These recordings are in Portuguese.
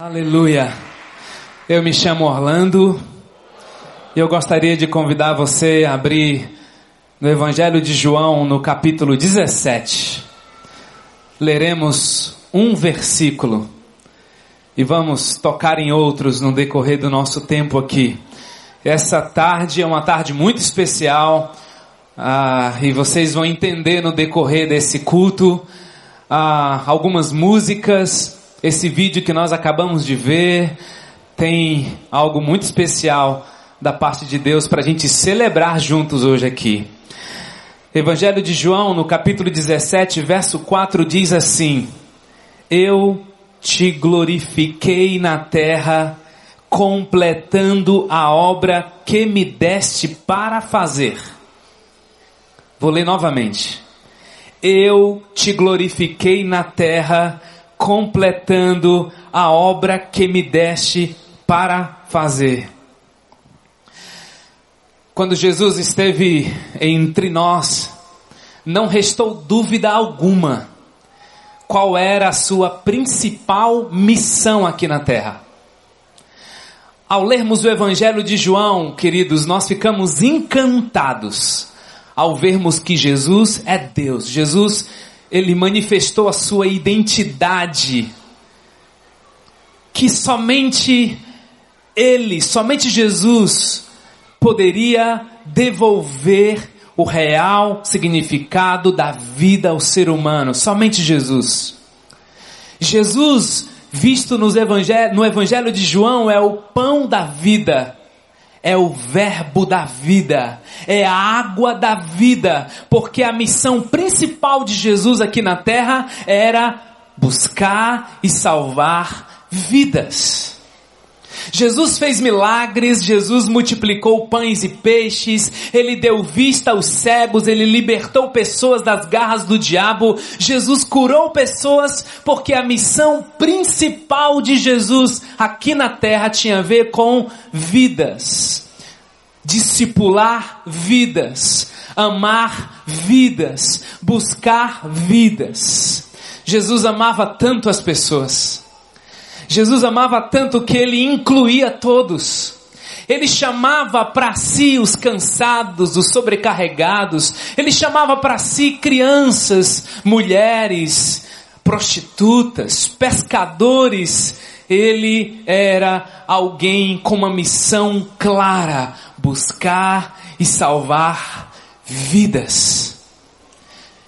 Aleluia. Eu me chamo Orlando e eu gostaria de convidar você a abrir no Evangelho de João, no capítulo 17. Leremos um versículo e vamos tocar em outros no decorrer do nosso tempo aqui. Essa tarde é uma tarde muito especial ah, e vocês vão entender no decorrer desse culto ah, algumas músicas esse vídeo que nós acabamos de ver tem algo muito especial da parte de Deus para a gente celebrar juntos hoje aqui. Evangelho de João, no capítulo 17, verso 4, diz assim: Eu te glorifiquei na terra, completando a obra que me deste para fazer. Vou ler novamente. Eu te glorifiquei na terra, completando a obra que me deste para fazer. Quando Jesus esteve entre nós, não restou dúvida alguma qual era a sua principal missão aqui na terra. Ao lermos o Evangelho de João, queridos, nós ficamos encantados ao vermos que Jesus é Deus. Jesus ele manifestou a sua identidade, que somente ele, somente Jesus, poderia devolver o real significado da vida ao ser humano, somente Jesus. Jesus, visto nos evangel no Evangelho de João, é o pão da vida é o verbo da vida, é a água da vida, porque a missão principal de Jesus aqui na terra era buscar e salvar vidas. Jesus fez milagres, Jesus multiplicou pães e peixes, ele deu vista aos cegos, ele libertou pessoas das garras do diabo, Jesus curou pessoas, porque a missão principal de Jesus aqui na terra tinha a ver com vidas. Discipular vidas, amar vidas, buscar vidas. Jesus amava tanto as pessoas Jesus amava tanto que ele incluía todos. Ele chamava para si os cansados, os sobrecarregados. Ele chamava para si crianças, mulheres, prostitutas, pescadores. Ele era alguém com uma missão clara: buscar e salvar vidas.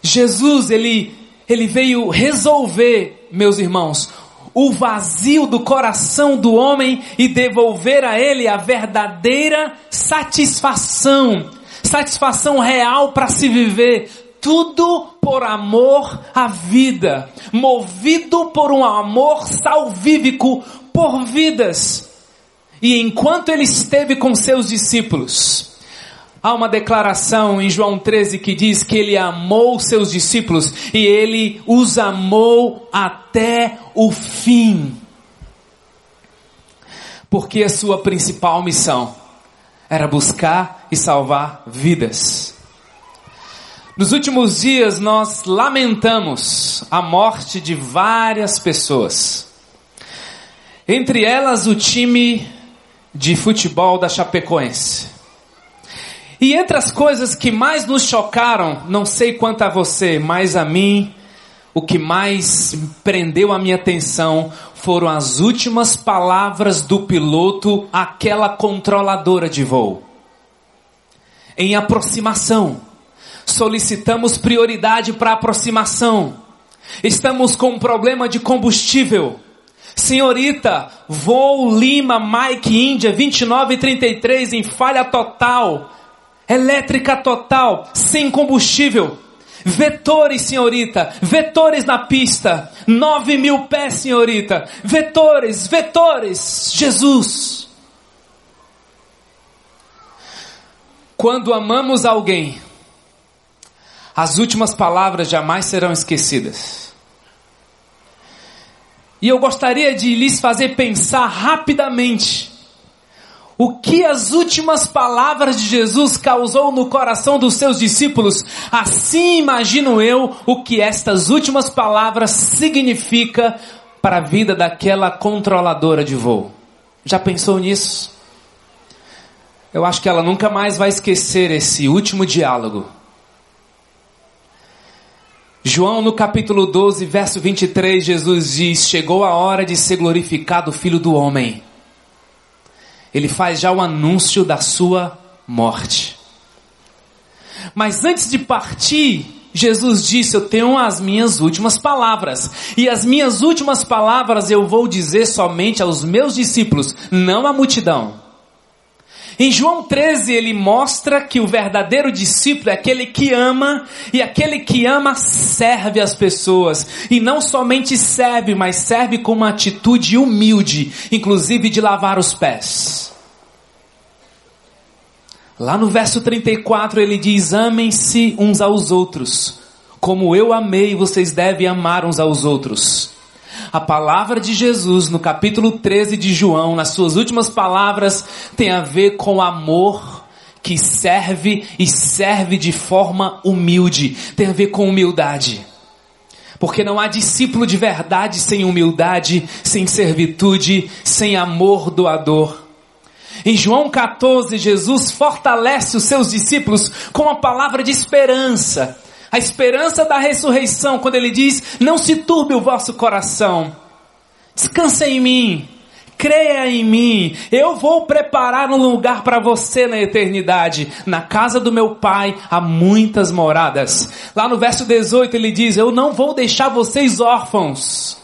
Jesus, ele, ele veio resolver, meus irmãos, o vazio do coração do homem e devolver a ele a verdadeira satisfação, satisfação real para se viver. Tudo por amor à vida, movido por um amor salvífico por vidas. E enquanto ele esteve com seus discípulos, Há uma declaração em João 13 que diz que ele amou seus discípulos e ele os amou até o fim. Porque a sua principal missão era buscar e salvar vidas. Nos últimos dias nós lamentamos a morte de várias pessoas. Entre elas o time de futebol da Chapecoense. E entre as coisas que mais nos chocaram, não sei quanto a você, mas a mim, o que mais prendeu a minha atenção foram as últimas palavras do piloto àquela controladora de voo. Em aproximação, solicitamos prioridade para aproximação. Estamos com um problema de combustível. Senhorita, voo Lima, Mike, Índia, 2933 em falha total elétrica total, sem combustível. Vetores, senhorita, vetores na pista, nove mil pés, senhorita, vetores, vetores, Jesus. Quando amamos alguém, as últimas palavras jamais serão esquecidas. E eu gostaria de lhes fazer pensar rapidamente o que as últimas palavras de Jesus causou no coração dos seus discípulos, assim imagino eu o que estas últimas palavras significa para a vida daquela controladora de voo. Já pensou nisso? Eu acho que ela nunca mais vai esquecer esse último diálogo. João, no capítulo 12, verso 23, Jesus diz: Chegou a hora de ser glorificado o Filho do Homem. Ele faz já o anúncio da sua morte. Mas antes de partir, Jesus disse: Eu tenho as minhas últimas palavras. E as minhas últimas palavras eu vou dizer somente aos meus discípulos, não à multidão. Em João 13 ele mostra que o verdadeiro discípulo é aquele que ama e aquele que ama serve as pessoas. E não somente serve, mas serve com uma atitude humilde, inclusive de lavar os pés. Lá no verso 34 ele diz: Amem-se uns aos outros, como eu amei, vocês devem amar uns aos outros. A palavra de Jesus no capítulo 13 de João, nas suas últimas palavras, tem a ver com amor que serve e serve de forma humilde, tem a ver com humildade. Porque não há discípulo de verdade sem humildade, sem servitude, sem amor doador. Em João 14, Jesus fortalece os seus discípulos com a palavra de esperança. A esperança da ressurreição, quando ele diz: Não se turbe o vosso coração. Descansa em mim. Creia em mim. Eu vou preparar um lugar para você na eternidade. Na casa do meu pai há muitas moradas. Lá no verso 18 ele diz: Eu não vou deixar vocês órfãos.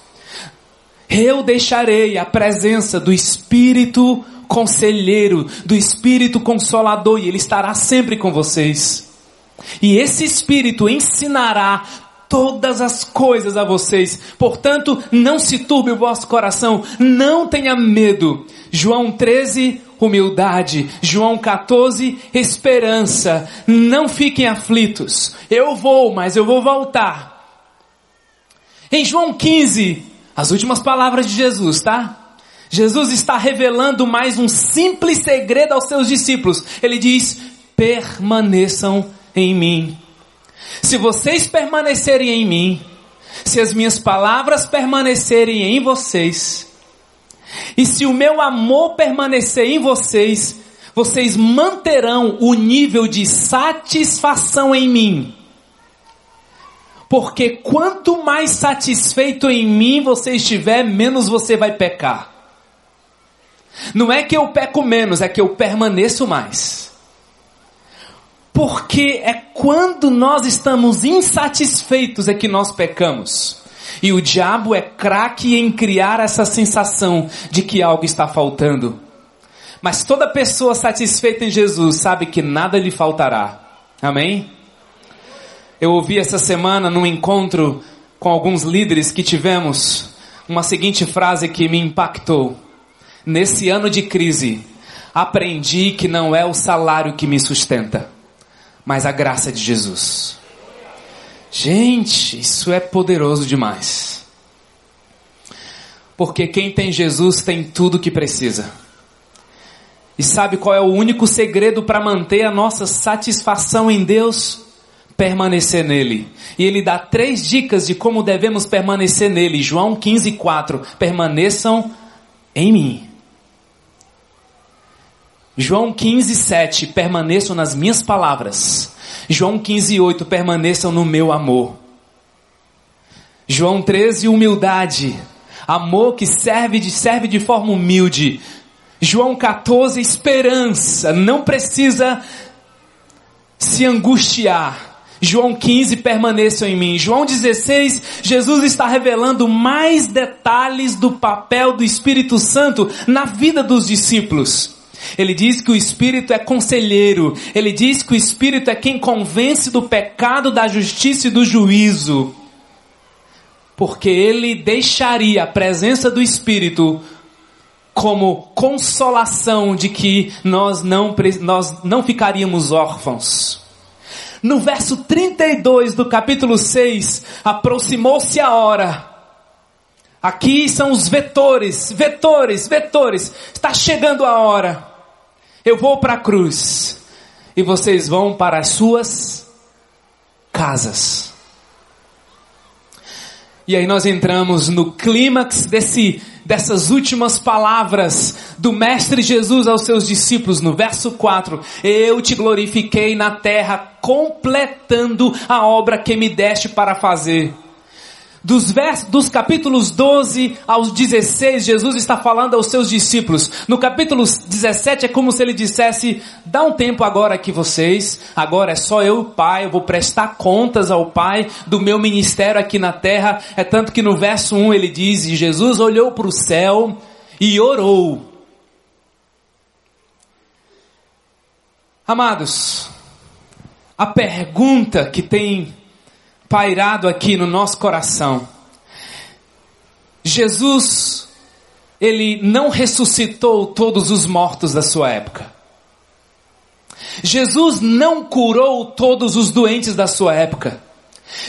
Eu deixarei a presença do Espírito conselheiro, do Espírito consolador, e ele estará sempre com vocês. E esse Espírito ensinará todas as coisas a vocês. Portanto, não se turbe o vosso coração, não tenha medo. João 13, humildade. João 14, esperança. Não fiquem aflitos. Eu vou, mas eu vou voltar. Em João 15, as últimas palavras de Jesus, tá? Jesus está revelando mais um simples segredo aos seus discípulos. Ele diz: permaneçam em mim. Se vocês permanecerem em mim, se as minhas palavras permanecerem em vocês, e se o meu amor permanecer em vocês, vocês manterão o nível de satisfação em mim. Porque quanto mais satisfeito em mim você estiver, menos você vai pecar. Não é que eu peco menos, é que eu permaneço mais. Porque é quando nós estamos insatisfeitos é que nós pecamos. E o diabo é craque em criar essa sensação de que algo está faltando. Mas toda pessoa satisfeita em Jesus sabe que nada lhe faltará. Amém? Eu ouvi essa semana num encontro com alguns líderes que tivemos uma seguinte frase que me impactou. Nesse ano de crise, aprendi que não é o salário que me sustenta, mas a graça de Jesus. Gente, isso é poderoso demais. Porque quem tem Jesus tem tudo o que precisa. E sabe qual é o único segredo para manter a nossa satisfação em Deus? Permanecer nele. E ele dá três dicas de como devemos permanecer nele. João 15, 4. Permaneçam em mim. João 15, 7, permaneçam nas minhas palavras. João 15, 8, permaneçam no meu amor. João 13, humildade. Amor que serve de, serve de forma humilde. João 14, esperança. Não precisa se angustiar. João 15, permaneçam em mim. João 16, Jesus está revelando mais detalhes do papel do Espírito Santo na vida dos discípulos. Ele diz que o Espírito é conselheiro. Ele diz que o Espírito é quem convence do pecado, da justiça e do juízo. Porque ele deixaria a presença do Espírito como consolação de que nós não, nós não ficaríamos órfãos. No verso 32 do capítulo 6, aproximou-se a hora. Aqui são os vetores, vetores, vetores. Está chegando a hora. Eu vou para a cruz e vocês vão para as suas casas. E aí nós entramos no clímax desse, dessas últimas palavras do Mestre Jesus aos seus discípulos, no verso 4. Eu te glorifiquei na terra, completando a obra que me deste para fazer. Dos, versos, dos capítulos 12 aos 16, Jesus está falando aos seus discípulos. No capítulo 17 é como se ele dissesse: dá um tempo agora aqui vocês, agora é só eu o Pai, eu vou prestar contas ao Pai do meu ministério aqui na terra. É tanto que no verso 1 ele diz: e Jesus olhou para o céu e orou. Amados, a pergunta que tem pairado aqui no nosso coração. Jesus, ele não ressuscitou todos os mortos da sua época. Jesus não curou todos os doentes da sua época.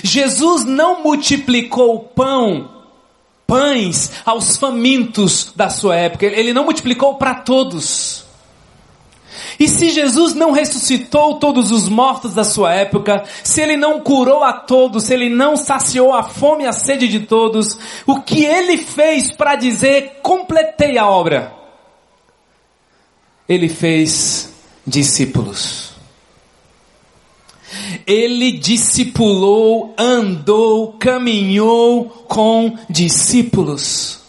Jesus não multiplicou pão, pães aos famintos da sua época. Ele não multiplicou para todos. E se Jesus não ressuscitou todos os mortos da sua época, se ele não curou a todos, se ele não saciou a fome e a sede de todos, o que ele fez para dizer completei a obra? Ele fez discípulos. Ele discipulou, andou, caminhou com discípulos.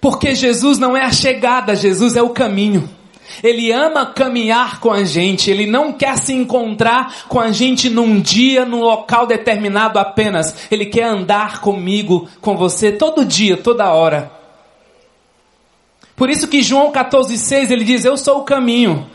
Porque Jesus não é a chegada, Jesus é o caminho. Ele ama caminhar com a gente, ele não quer se encontrar com a gente num dia, num local determinado apenas. Ele quer andar comigo, com você, todo dia, toda hora. Por isso que João 14,6 ele diz: Eu sou o caminho.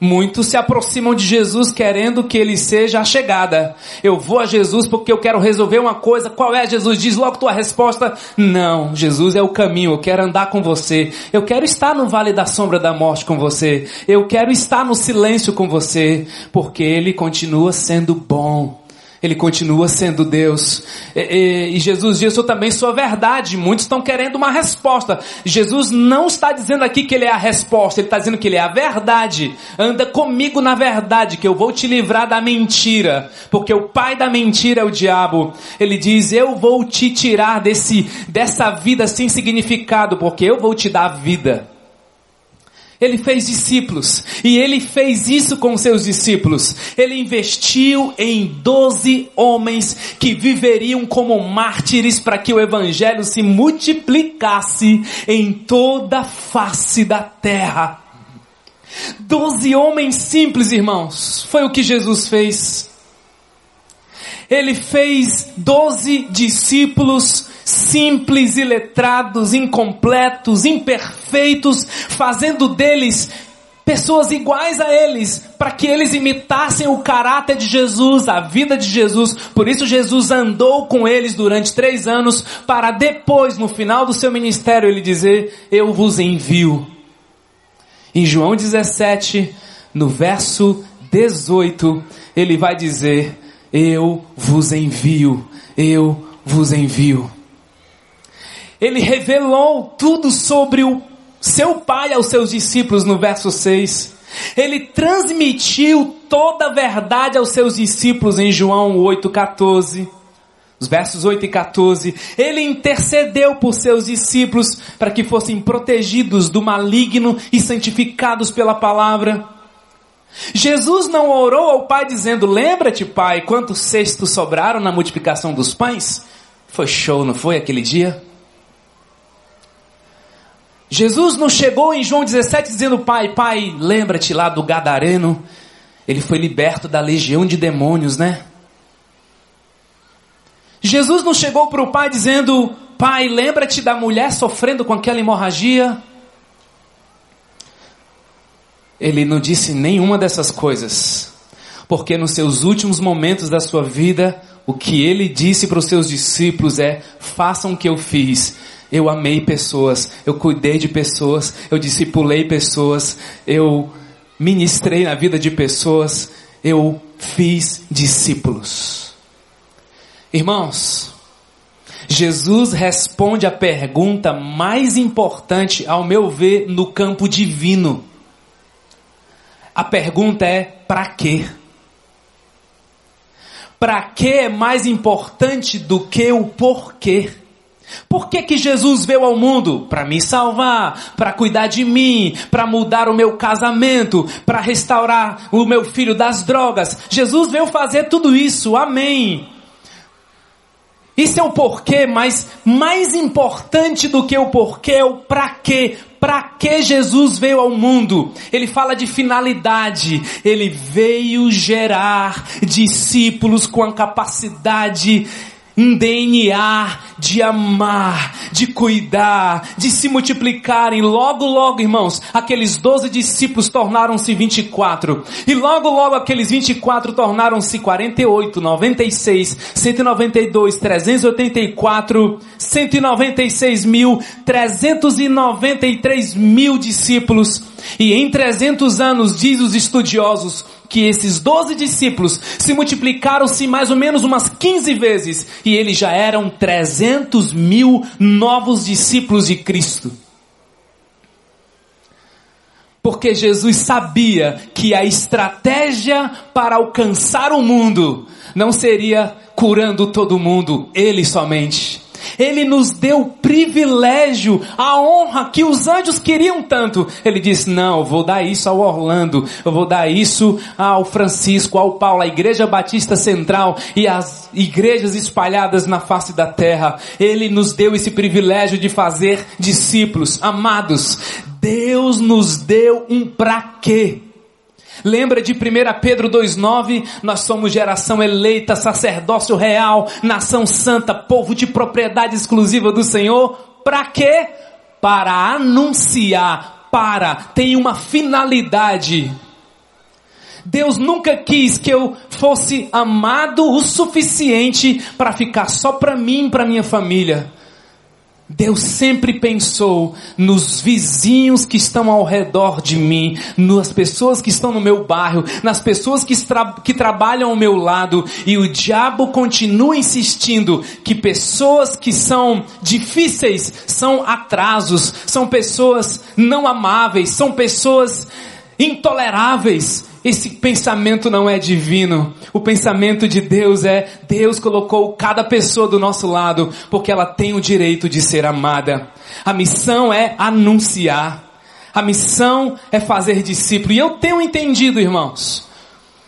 Muitos se aproximam de Jesus querendo que ele seja a chegada. Eu vou a Jesus porque eu quero resolver uma coisa. Qual é? Jesus diz logo tua resposta. Não, Jesus é o caminho. Eu quero andar com você. Eu quero estar no vale da sombra da morte com você. Eu quero estar no silêncio com você, porque ele continua sendo bom. Ele continua sendo Deus. E, e, e, Jesus diz: Eu também sou a verdade. Muitos estão querendo uma resposta. Jesus não está dizendo aqui que Ele é a resposta, Ele está dizendo que Ele é a verdade. Anda comigo na verdade, que eu vou te livrar da mentira. Porque o pai da mentira é o diabo. Ele diz: Eu vou te tirar desse, dessa vida sem significado, porque eu vou te dar vida. Ele fez discípulos e ele fez isso com seus discípulos. Ele investiu em doze homens que viveriam como mártires para que o evangelho se multiplicasse em toda a face da terra. Doze homens simples, irmãos, foi o que Jesus fez. Ele fez doze discípulos simples, iletrados, incompletos, imperfeitos, fazendo deles pessoas iguais a eles, para que eles imitassem o caráter de Jesus, a vida de Jesus. Por isso Jesus andou com eles durante três anos, para depois, no final do seu ministério, ele dizer: Eu vos envio. Em João 17, no verso 18, ele vai dizer: Eu vos envio, eu vos envio. Ele revelou tudo sobre o seu pai aos seus discípulos no verso 6. Ele transmitiu toda a verdade aos seus discípulos em João 8,14. Os versos 8 e 14. Ele intercedeu por seus discípulos para que fossem protegidos do maligno e santificados pela palavra. Jesus não orou ao Pai dizendo: Lembra-te, Pai, quantos cestos sobraram na multiplicação dos pães? Foi show, não foi aquele dia? Jesus não chegou em João 17 dizendo, pai, pai, lembra-te lá do Gadareno, ele foi liberto da legião de demônios, né? Jesus não chegou para o pai dizendo, pai, lembra-te da mulher sofrendo com aquela hemorragia. Ele não disse nenhuma dessas coisas, porque nos seus últimos momentos da sua vida, o que ele disse para os seus discípulos é: façam o que eu fiz eu amei pessoas, eu cuidei de pessoas, eu discipulei pessoas, eu ministrei na vida de pessoas, eu fiz discípulos. Irmãos, Jesus responde a pergunta mais importante, ao meu ver, no campo divino. A pergunta é: para quê? para que é mais importante do que o porquê. Por que, que Jesus veio ao mundo? Para me salvar, para cuidar de mim, para mudar o meu casamento, para restaurar o meu filho das drogas. Jesus veio fazer tudo isso, amém. Isso é o porquê, mas mais importante do que o porquê é o para quê. Para que Jesus veio ao mundo? Ele fala de finalidade. Ele veio gerar discípulos com a capacidade um DNA de amar, de cuidar, de se multiplicarem. Logo, logo, irmãos, aqueles doze discípulos tornaram-se 24. E logo, logo, aqueles 24 tornaram-se 48, 96, 192, 384, 196 mil, 393 mil discípulos. E em 300 anos, diz os estudiosos, que esses doze discípulos se multiplicaram-se mais ou menos umas 15 vezes e eles já eram 300 mil novos discípulos de Cristo. Porque Jesus sabia que a estratégia para alcançar o mundo não seria curando todo mundo, ele somente ele nos deu o privilégio, a honra que os anjos queriam tanto. Ele disse: Não, eu vou dar isso ao Orlando, eu vou dar isso ao Francisco, ao Paulo, à Igreja Batista Central e às igrejas espalhadas na face da terra. Ele nos deu esse privilégio de fazer discípulos. Amados, Deus nos deu um pra quê? Lembra de 1 Pedro 2,9? Nós somos geração eleita, sacerdócio real, nação santa, povo de propriedade exclusiva do Senhor. Para quê? Para anunciar, para, tem uma finalidade. Deus nunca quis que eu fosse amado o suficiente para ficar só para mim e para minha família. Deus sempre pensou nos vizinhos que estão ao redor de mim, nas pessoas que estão no meu bairro, nas pessoas que, tra que trabalham ao meu lado, e o diabo continua insistindo que pessoas que são difíceis são atrasos, são pessoas não amáveis, são pessoas intoleráveis. Esse pensamento não é divino. O pensamento de Deus é: Deus colocou cada pessoa do nosso lado porque ela tem o direito de ser amada. A missão é anunciar. A missão é fazer discípulo. E eu tenho entendido, irmãos,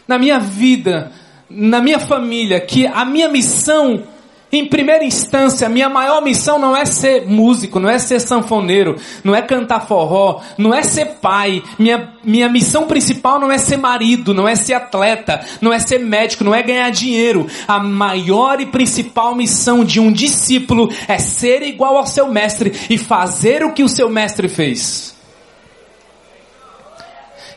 na minha vida, na minha família, que a minha missão em primeira instância, minha maior missão não é ser músico, não é ser sanfoneiro, não é cantar forró, não é ser pai. Minha, minha missão principal não é ser marido, não é ser atleta, não é ser médico, não é ganhar dinheiro. A maior e principal missão de um discípulo é ser igual ao seu mestre e fazer o que o seu mestre fez.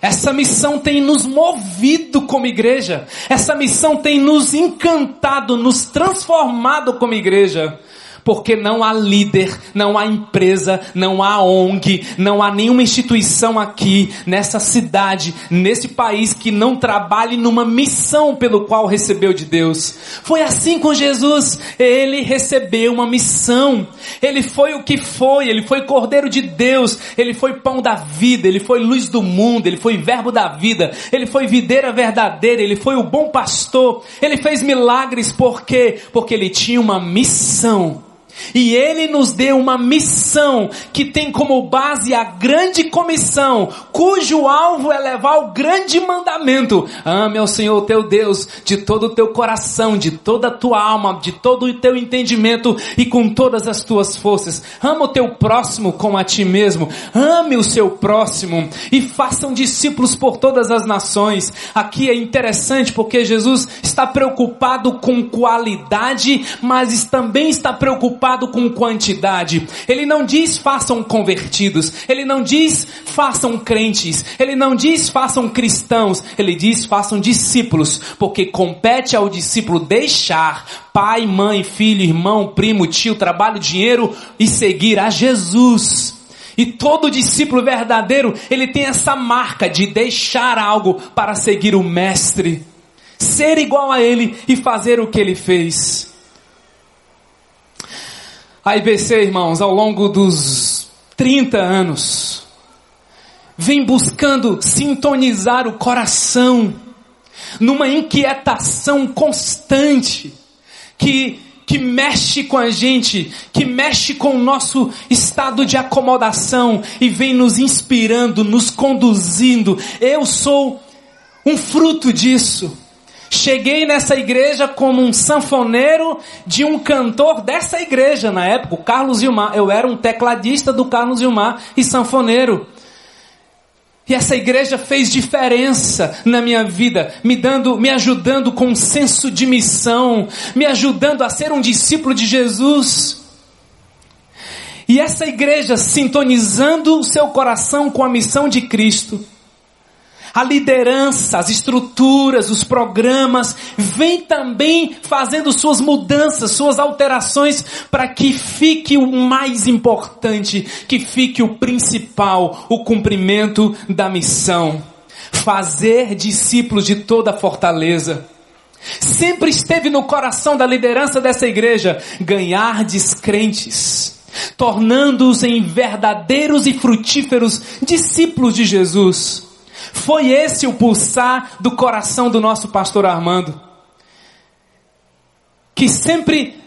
Essa missão tem nos movido como igreja. Essa missão tem nos encantado, nos transformado como igreja. Porque não há líder, não há empresa, não há ONG, não há nenhuma instituição aqui, nessa cidade, nesse país que não trabalhe numa missão pelo qual recebeu de Deus. Foi assim com Jesus. Ele recebeu uma missão. Ele foi o que foi, ele foi Cordeiro de Deus, ele foi pão da vida, ele foi luz do mundo, ele foi verbo da vida, ele foi videira verdadeira, ele foi o bom pastor, ele fez milagres por quê? Porque ele tinha uma missão. E ele nos deu uma missão que tem como base a grande comissão, cujo alvo é levar o grande mandamento. Ame ao Senhor teu Deus de todo o teu coração, de toda a tua alma, de todo o teu entendimento e com todas as tuas forças. Ama o teu próximo como a ti mesmo. Ame o seu próximo e façam discípulos por todas as nações. Aqui é interessante porque Jesus está preocupado com qualidade, mas também está preocupado preocupado com quantidade. Ele não diz façam convertidos. Ele não diz façam crentes. Ele não diz façam cristãos. Ele diz façam discípulos. Porque compete ao discípulo deixar pai, mãe, filho, irmão, primo, tio, trabalho, dinheiro e seguir a Jesus. E todo discípulo verdadeiro, ele tem essa marca de deixar algo para seguir o mestre, ser igual a ele e fazer o que ele fez. A IBC, irmãos, ao longo dos 30 anos, vem buscando sintonizar o coração numa inquietação constante que que mexe com a gente, que mexe com o nosso estado de acomodação e vem nos inspirando, nos conduzindo. Eu sou um fruto disso. Cheguei nessa igreja como um sanfoneiro de um cantor dessa igreja na época, o Carlos Gilmar. Eu era um tecladista do Carlos Gilmar e sanfoneiro. E essa igreja fez diferença na minha vida, me dando, me ajudando com um senso de missão, me ajudando a ser um discípulo de Jesus. E essa igreja sintonizando o seu coração com a missão de Cristo, a liderança, as estruturas, os programas, vem também fazendo suas mudanças, suas alterações, para que fique o mais importante, que fique o principal, o cumprimento da missão. Fazer discípulos de toda a fortaleza. Sempre esteve no coração da liderança dessa igreja ganhar descrentes, tornando-os em verdadeiros e frutíferos discípulos de Jesus. Foi esse o pulsar do coração do nosso pastor Armando, que sempre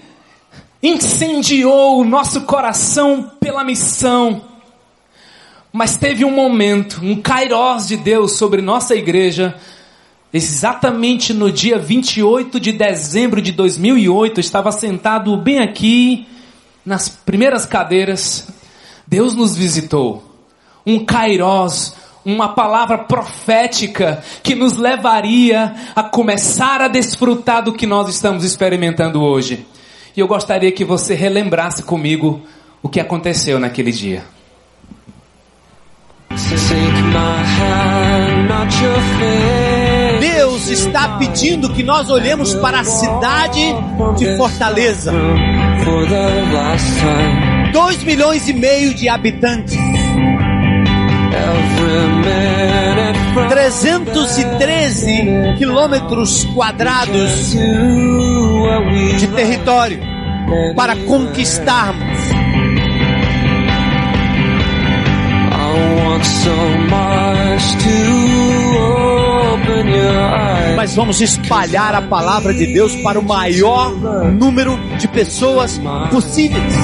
incendiou o nosso coração pela missão. Mas teve um momento, um kairós de Deus sobre nossa igreja, exatamente no dia 28 de dezembro de 2008, eu estava sentado bem aqui, nas primeiras cadeiras, Deus nos visitou. Um kairós, uma palavra profética que nos levaria a começar a desfrutar do que nós estamos experimentando hoje. E eu gostaria que você relembrasse comigo o que aconteceu naquele dia. Deus está pedindo que nós olhemos para a cidade de Fortaleza. 2 milhões e meio de habitantes. 313 quilômetros quadrados de território para conquistarmos. Mas vamos espalhar a palavra de Deus para o maior número de pessoas possíveis.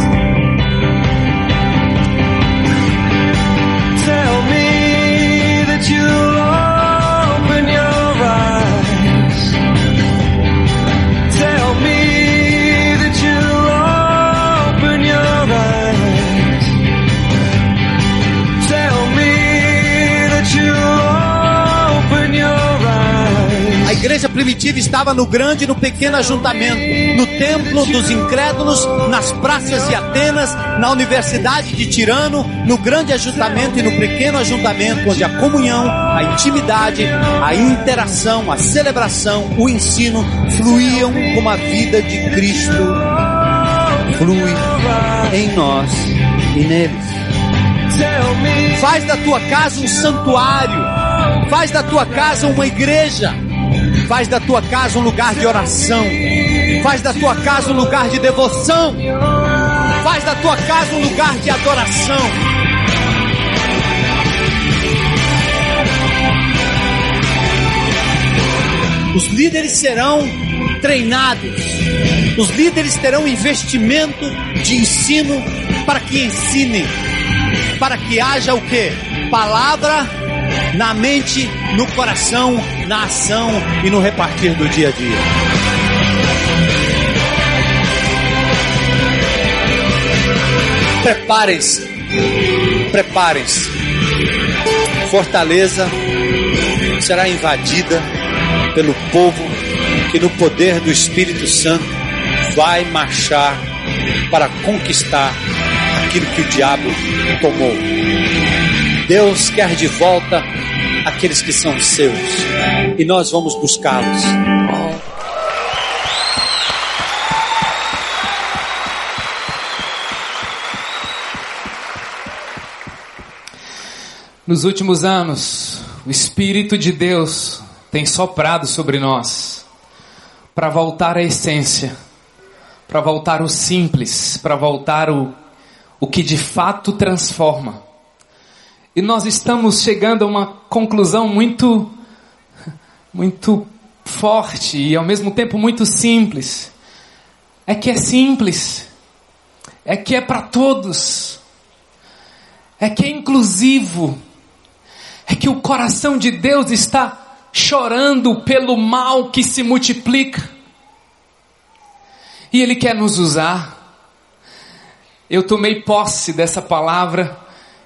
Igreja primitiva estava no grande e no pequeno ajuntamento, no templo dos incrédulos, nas praças de Atenas, na universidade de Tirano, no grande ajuntamento e no pequeno ajuntamento, onde a comunhão, a intimidade, a interação, a celebração, o ensino fluíam como a vida de Cristo flui em nós e neles. Faz da tua casa um santuário. Faz da tua casa uma igreja. Faz da tua casa um lugar de oração. Faz da tua casa um lugar de devoção. Faz da tua casa um lugar de adoração. Os líderes serão treinados. Os líderes terão investimento de ensino para que ensinem, para que haja o que? Palavra na mente, no coração, na ação e no repartir do dia a dia. Preparem-se, preparem-se. Fortaleza será invadida pelo povo que, no poder do Espírito Santo, vai marchar para conquistar aquilo que o diabo tomou. Deus quer de volta aqueles que são seus e nós vamos buscá-los. Nos últimos anos, o Espírito de Deus tem soprado sobre nós para voltar à essência, para voltar ao simples, para voltar o, o que de fato transforma. E nós estamos chegando a uma conclusão muito, muito forte e ao mesmo tempo muito simples. É que é simples, é que é para todos, é que é inclusivo, é que o coração de Deus está chorando pelo mal que se multiplica. E Ele quer nos usar. Eu tomei posse dessa palavra,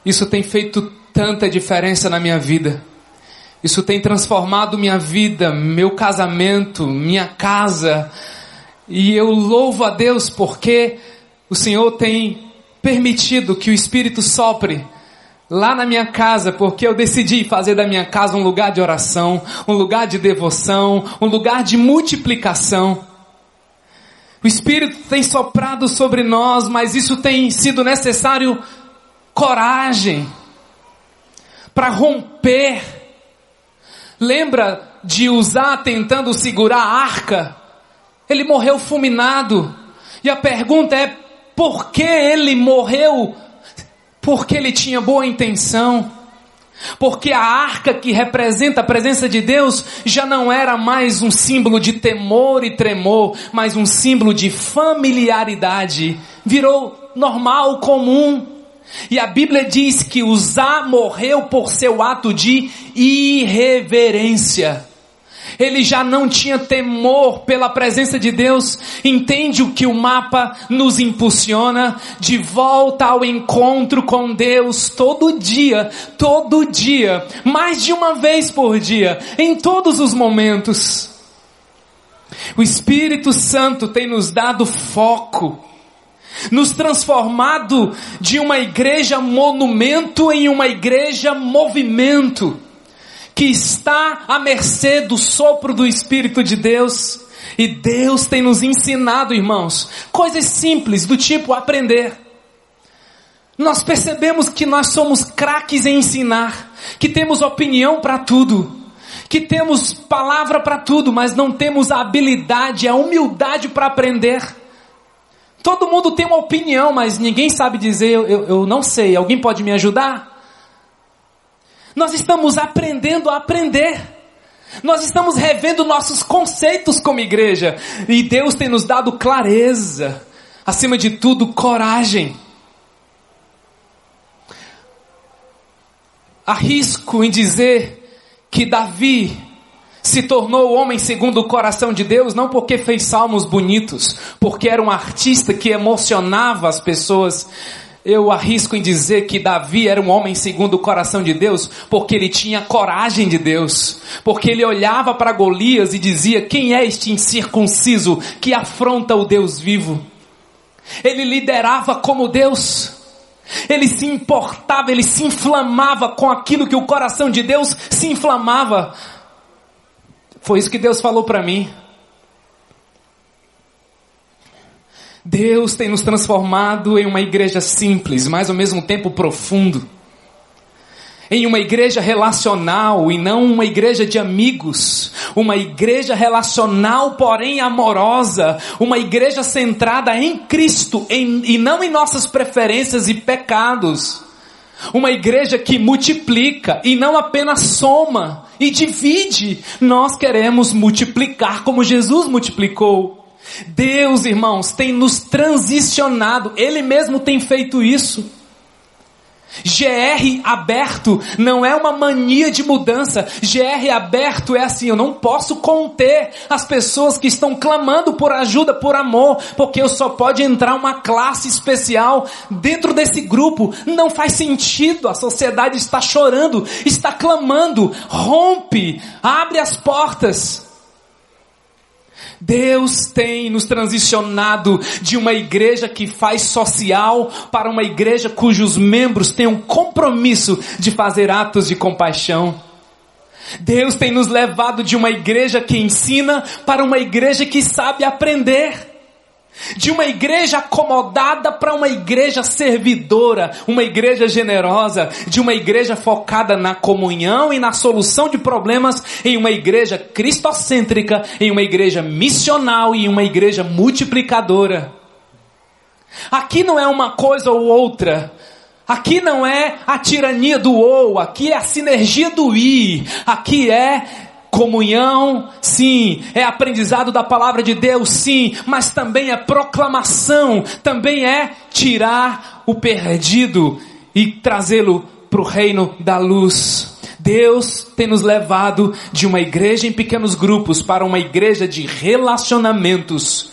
isso tem feito tanta diferença na minha vida. Isso tem transformado minha vida, meu casamento, minha casa. E eu louvo a Deus porque o Senhor tem permitido que o Espírito sopre lá na minha casa, porque eu decidi fazer da minha casa um lugar de oração, um lugar de devoção, um lugar de multiplicação. O Espírito tem soprado sobre nós, mas isso tem sido necessário coragem para romper. Lembra de usar tentando segurar a arca? Ele morreu fulminado. E a pergunta é: por que ele morreu? Porque ele tinha boa intenção. Porque a arca que representa a presença de Deus já não era mais um símbolo de temor e tremor, mas um símbolo de familiaridade. Virou normal, comum. E a Bíblia diz que Uzá morreu por seu ato de irreverência. Ele já não tinha temor pela presença de Deus. Entende o que o mapa nos impulsiona? De volta ao encontro com Deus todo dia, todo dia, mais de uma vez por dia, em todos os momentos. O Espírito Santo tem nos dado foco, nos transformado de uma igreja monumento em uma igreja movimento que está à mercê do sopro do Espírito de Deus. E Deus tem nos ensinado, irmãos, coisas simples do tipo aprender. Nós percebemos que nós somos craques em ensinar, que temos opinião para tudo, que temos palavra para tudo, mas não temos a habilidade, a humildade para aprender. Todo mundo tem uma opinião, mas ninguém sabe dizer, eu, eu, eu não sei, alguém pode me ajudar? Nós estamos aprendendo a aprender. Nós estamos revendo nossos conceitos como igreja. E Deus tem nos dado clareza. Acima de tudo, coragem. Arrisco em dizer que Davi se tornou homem segundo o coração de Deus, não porque fez salmos bonitos, porque era um artista que emocionava as pessoas, eu arrisco em dizer que Davi era um homem segundo o coração de Deus, porque ele tinha coragem de Deus, porque ele olhava para Golias e dizia: Quem é este incircunciso que afronta o Deus vivo? Ele liderava como Deus, ele se importava, ele se inflamava com aquilo que o coração de Deus se inflamava. Foi isso que Deus falou para mim. Deus tem nos transformado em uma igreja simples, mas ao mesmo tempo profundo. Em uma igreja relacional e não uma igreja de amigos. Uma igreja relacional, porém amorosa. Uma igreja centrada em Cristo em, e não em nossas preferências e pecados. Uma igreja que multiplica e não apenas soma e divide. Nós queremos multiplicar como Jesus multiplicou. Deus, irmãos, tem nos transicionado, Ele mesmo tem feito isso. GR aberto não é uma mania de mudança. GR aberto é assim, eu não posso conter as pessoas que estão clamando por ajuda, por amor, porque eu só pode entrar uma classe especial dentro desse grupo. Não faz sentido. A sociedade está chorando, está clamando. Rompe, abre as portas. Deus tem nos transicionado de uma igreja que faz social para uma igreja cujos membros têm um compromisso de fazer atos de compaixão. Deus tem nos levado de uma igreja que ensina para uma igreja que sabe aprender. De uma igreja acomodada para uma igreja servidora, uma igreja generosa, de uma igreja focada na comunhão e na solução de problemas, em uma igreja cristocêntrica, em uma igreja missional e uma igreja multiplicadora. Aqui não é uma coisa ou outra. Aqui não é a tirania do ou, aqui é a sinergia do i. Aqui é Comunhão, sim. É aprendizado da palavra de Deus, sim. Mas também é proclamação, também é tirar o perdido e trazê-lo para o reino da luz. Deus tem nos levado de uma igreja em pequenos grupos para uma igreja de relacionamentos.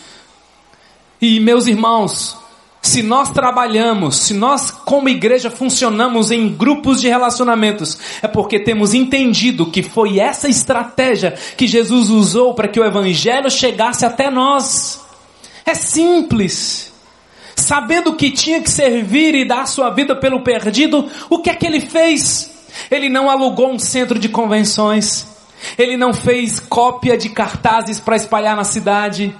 E meus irmãos, se nós trabalhamos, se nós como igreja funcionamos em grupos de relacionamentos, é porque temos entendido que foi essa estratégia que Jesus usou para que o evangelho chegasse até nós. É simples. Sabendo que tinha que servir e dar sua vida pelo perdido, o que é que ele fez? Ele não alugou um centro de convenções. Ele não fez cópia de cartazes para espalhar na cidade.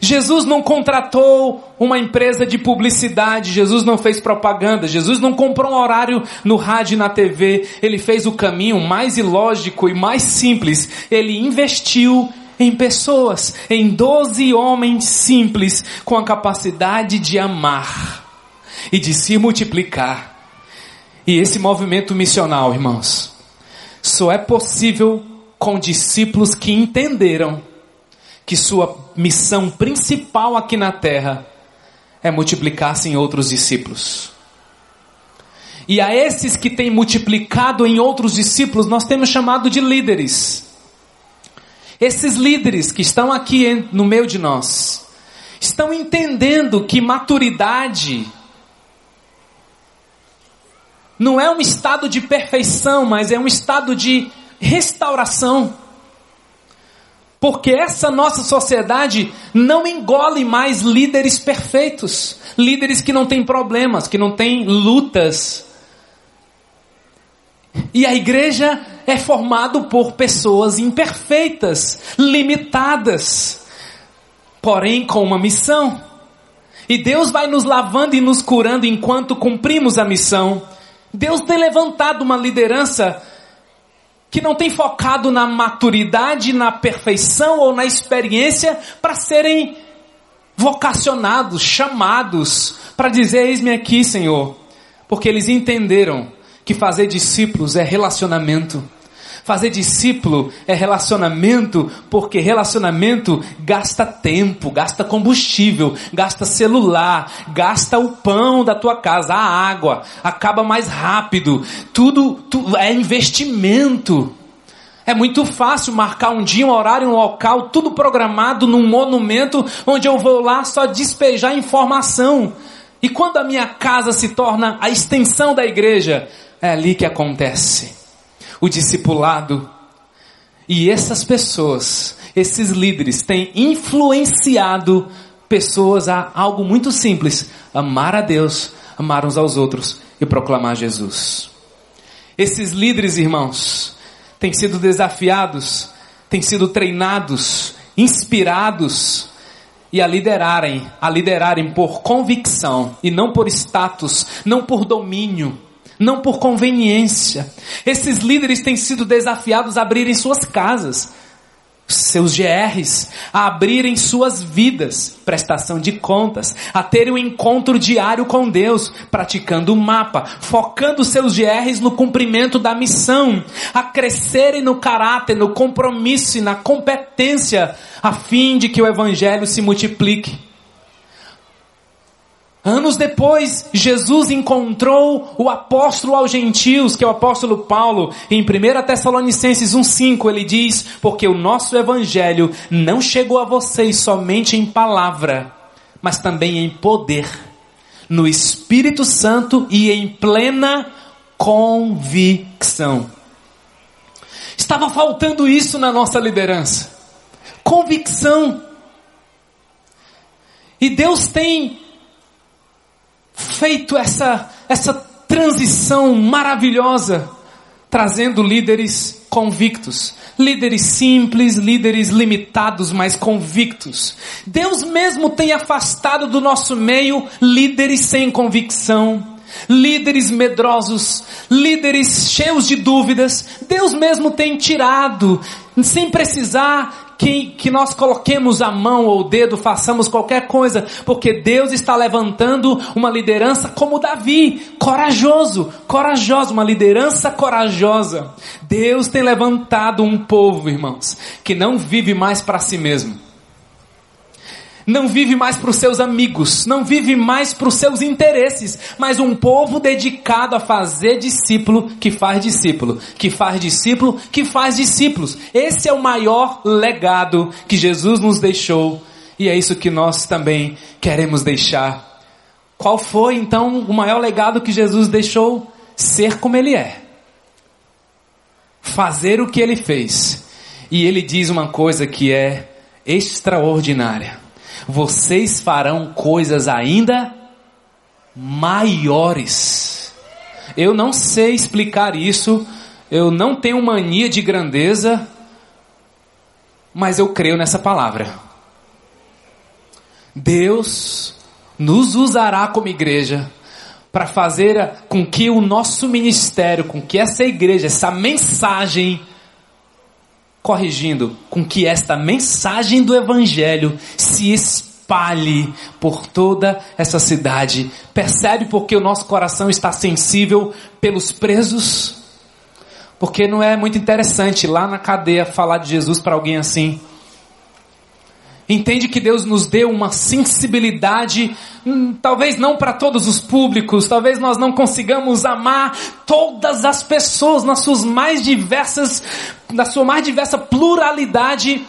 Jesus não contratou uma empresa de publicidade, Jesus não fez propaganda, Jesus não comprou um horário no rádio e na TV, ele fez o caminho mais ilógico e mais simples, ele investiu em pessoas, em doze homens simples com a capacidade de amar e de se multiplicar. E esse movimento missional, irmãos, só é possível com discípulos que entenderam que sua missão principal aqui na terra é multiplicar-se em outros discípulos. E a esses que têm multiplicado em outros discípulos, nós temos chamado de líderes. Esses líderes que estão aqui no meio de nós, estão entendendo que maturidade não é um estado de perfeição, mas é um estado de restauração. Porque essa nossa sociedade não engole mais líderes perfeitos, líderes que não têm problemas, que não têm lutas. E a igreja é formado por pessoas imperfeitas, limitadas, porém com uma missão. E Deus vai nos lavando e nos curando enquanto cumprimos a missão. Deus tem levantado uma liderança que não tem focado na maturidade, na perfeição ou na experiência para serem vocacionados, chamados para dizer: Eis-me aqui, Senhor. Porque eles entenderam que fazer discípulos é relacionamento. Fazer discípulo é relacionamento, porque relacionamento gasta tempo, gasta combustível, gasta celular, gasta o pão da tua casa, a água, acaba mais rápido. Tudo, tudo é investimento. É muito fácil marcar um dia, um horário, um local, tudo programado num monumento onde eu vou lá só despejar informação. E quando a minha casa se torna a extensão da igreja, é ali que acontece o discipulado. E essas pessoas, esses líderes, têm influenciado pessoas a algo muito simples: amar a Deus, amar uns aos outros e proclamar Jesus. Esses líderes, irmãos, têm sido desafiados, têm sido treinados, inspirados e a liderarem, a liderarem por convicção e não por status, não por domínio, não por conveniência. Esses líderes têm sido desafiados a abrirem suas casas, seus GRs, a abrirem suas vidas, prestação de contas, a terem um encontro diário com Deus, praticando o mapa, focando seus GRs no cumprimento da missão, a crescerem no caráter, no compromisso e na competência, a fim de que o evangelho se multiplique. Anos depois, Jesus encontrou o apóstolo aos gentios, que é o apóstolo Paulo, em 1 Tessalonicenses 1,5, ele diz: Porque o nosso evangelho não chegou a vocês somente em palavra, mas também em poder, no Espírito Santo e em plena convicção. Estava faltando isso na nossa liderança. Convicção. E Deus tem feito essa, essa transição maravilhosa, trazendo líderes convictos, líderes simples, líderes limitados, mas convictos. Deus mesmo tem afastado do nosso meio líderes sem convicção, líderes medrosos, líderes cheios de dúvidas. Deus mesmo tem tirado, sem precisar que, que nós coloquemos a mão ou o dedo, façamos qualquer coisa, porque Deus está levantando uma liderança como Davi, corajoso, corajoso, uma liderança corajosa. Deus tem levantado um povo, irmãos, que não vive mais para si mesmo não vive mais para os seus amigos, não vive mais para os seus interesses, mas um povo dedicado a fazer discípulo que faz discípulo, que faz discípulo que faz discípulos. Esse é o maior legado que Jesus nos deixou e é isso que nós também queremos deixar. Qual foi então o maior legado que Jesus deixou? Ser como Ele é, fazer o que Ele fez. E Ele diz uma coisa que é extraordinária vocês farão coisas ainda maiores. Eu não sei explicar isso, eu não tenho mania de grandeza, mas eu creio nessa palavra. Deus nos usará como igreja para fazer com que o nosso ministério, com que essa igreja, essa mensagem, corrigindo com que esta mensagem do Evangelho se espalhe por toda essa cidade. Percebe porque o nosso coração está sensível pelos presos? Porque não é muito interessante lá na cadeia falar de Jesus para alguém assim. Entende que Deus nos deu uma sensibilidade, hum, talvez não para todos os públicos, talvez nós não consigamos amar todas as pessoas nas suas mais diversas, na sua mais diversa pluralidade.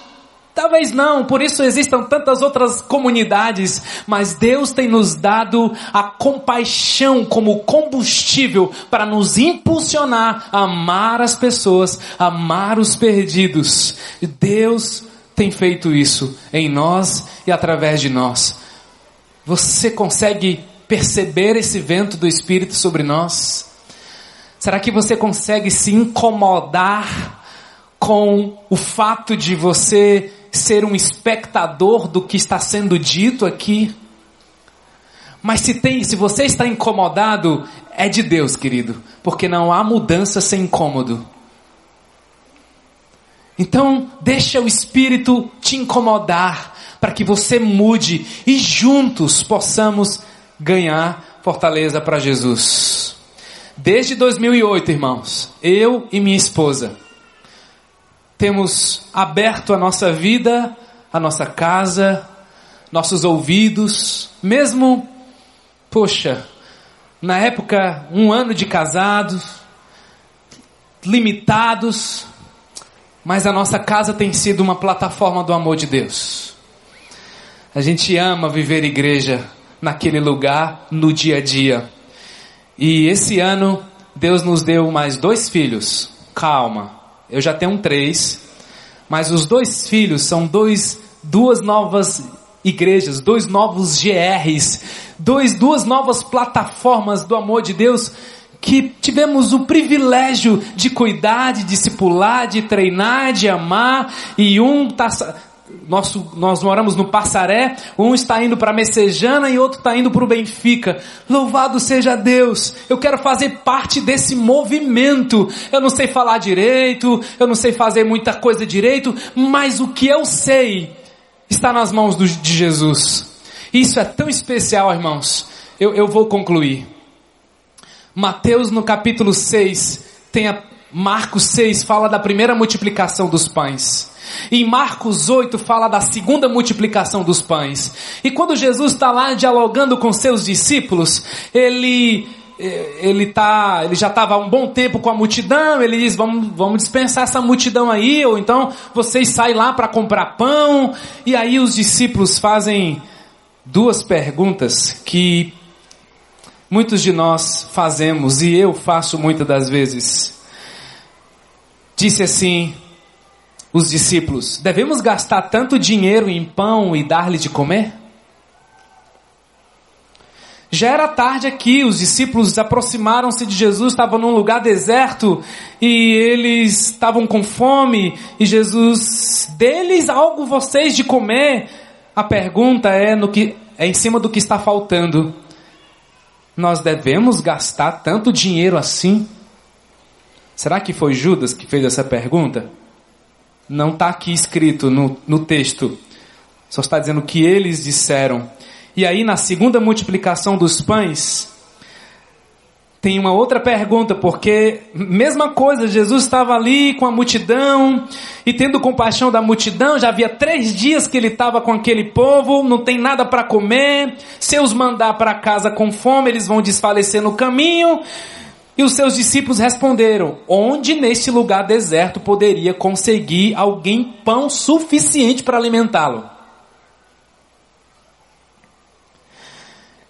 Talvez não, por isso existam tantas outras comunidades, mas Deus tem nos dado a compaixão como combustível para nos impulsionar a amar as pessoas, amar os perdidos. Deus tem feito isso em nós e através de nós. Você consegue perceber esse vento do Espírito sobre nós? Será que você consegue se incomodar com o fato de você ser um espectador do que está sendo dito aqui? Mas se tem, se você está incomodado, é de Deus, querido, porque não há mudança sem incômodo. Então, deixa o Espírito te incomodar para que você mude e juntos possamos ganhar fortaleza para Jesus. Desde 2008, irmãos, eu e minha esposa temos aberto a nossa vida, a nossa casa, nossos ouvidos, mesmo, poxa, na época, um ano de casados, limitados, mas a nossa casa tem sido uma plataforma do amor de Deus. A gente ama viver igreja naquele lugar, no dia a dia. E esse ano, Deus nos deu mais dois filhos. Calma, eu já tenho três, mas os dois filhos são dois, duas novas igrejas, dois novos GRs, dois, duas novas plataformas do amor de Deus que tivemos o privilégio de cuidar, de discipular, de treinar, de amar, e um tá, nosso, nós moramos no Passaré, um está indo para Messejana e outro está indo para o Benfica. Louvado seja Deus! Eu quero fazer parte desse movimento. Eu não sei falar direito, eu não sei fazer muita coisa direito, mas o que eu sei está nas mãos do, de Jesus. Isso é tão especial, irmãos. Eu, eu vou concluir. Mateus no capítulo 6, tem a, Marcos 6 fala da primeira multiplicação dos pães. Em Marcos 8 fala da segunda multiplicação dos pães. E quando Jesus está lá dialogando com seus discípulos, ele eh, ele tá, ele já estava há um bom tempo com a multidão, ele diz, vamos, vamos dispensar essa multidão aí, ou então vocês saem lá para comprar pão, e aí os discípulos fazem duas perguntas que muitos de nós fazemos e eu faço muitas das vezes. Disse assim os discípulos: Devemos gastar tanto dinheiro em pão e dar-lhe de comer? Já era tarde aqui, os discípulos aproximaram-se de Jesus, estavam num lugar deserto e eles estavam com fome e Jesus, deles algo vocês de comer? A pergunta é no que é em cima do que está faltando nós devemos gastar tanto dinheiro assim? Será que foi Judas que fez essa pergunta? Não está aqui escrito no, no texto. Só está dizendo que eles disseram. E aí, na segunda multiplicação dos pães, tem uma outra pergunta, porque mesma coisa, Jesus estava ali com a multidão e tendo compaixão da multidão, já havia três dias que ele estava com aquele povo, não tem nada para comer, se os mandar para casa com fome, eles vão desfalecer no caminho. E os seus discípulos responderam: Onde neste lugar deserto poderia conseguir alguém pão suficiente para alimentá-lo?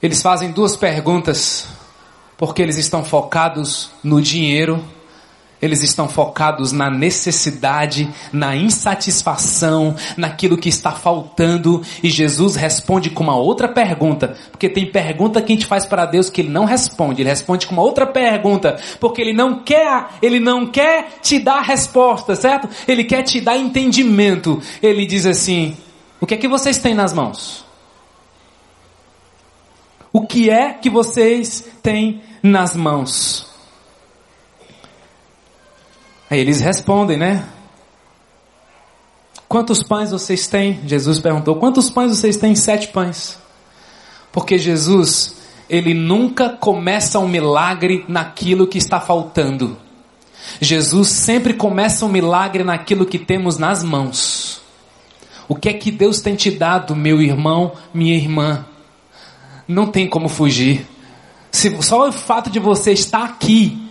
Eles fazem duas perguntas porque eles estão focados no dinheiro, eles estão focados na necessidade, na insatisfação, naquilo que está faltando, e Jesus responde com uma outra pergunta, porque tem pergunta que a gente faz para Deus que ele não responde, ele responde com uma outra pergunta, porque ele não quer, ele não quer te dar resposta, certo? Ele quer te dar entendimento. Ele diz assim: "O que é que vocês têm nas mãos?" O que é que vocês têm nas mãos? Aí eles respondem, né? Quantos pães vocês têm? Jesus perguntou. Quantos pães vocês têm? Sete pães. Porque Jesus, ele nunca começa um milagre naquilo que está faltando. Jesus sempre começa um milagre naquilo que temos nas mãos. O que é que Deus tem te dado, meu irmão, minha irmã? Não tem como fugir. Se, só o fato de você estar aqui,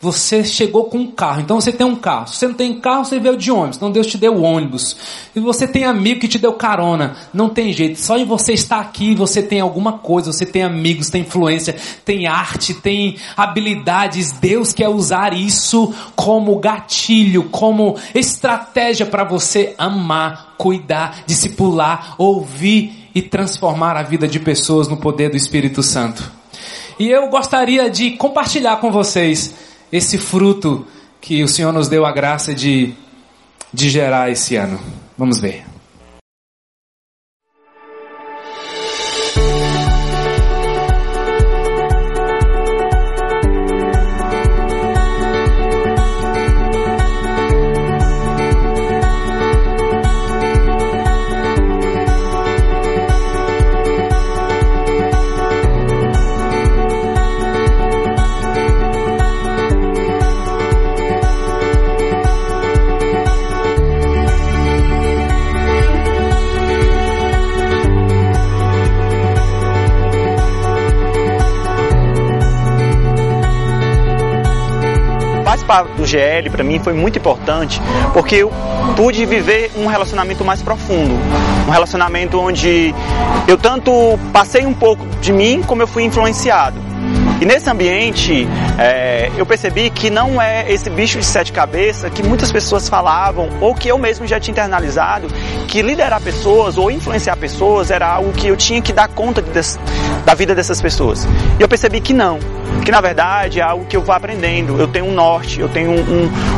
você chegou com um carro. Então você tem um carro. Se você não tem carro, você veio de ônibus. Então Deus te deu ônibus. E você tem amigo que te deu carona. Não tem jeito. Só em você estar aqui, você tem alguma coisa. Você tem amigos, tem influência, tem arte, tem habilidades. Deus quer usar isso como gatilho, como estratégia para você amar, cuidar, discipular, ouvir e transformar a vida de pessoas no poder do Espírito Santo. E eu gostaria de compartilhar com vocês esse fruto que o Senhor nos deu a graça de, de gerar esse ano. Vamos ver. GL para mim foi muito importante porque eu pude viver um relacionamento mais profundo, um relacionamento onde eu tanto passei um pouco de mim como eu fui influenciado. E nesse ambiente, é, eu percebi que não é esse bicho de sete cabeças que muitas pessoas falavam, ou que eu mesmo já tinha internalizado, que liderar pessoas ou influenciar pessoas era algo que eu tinha que dar conta de, da vida dessas pessoas. E eu percebi que não, que na verdade é algo que eu vou aprendendo. Eu tenho um norte, eu tenho um,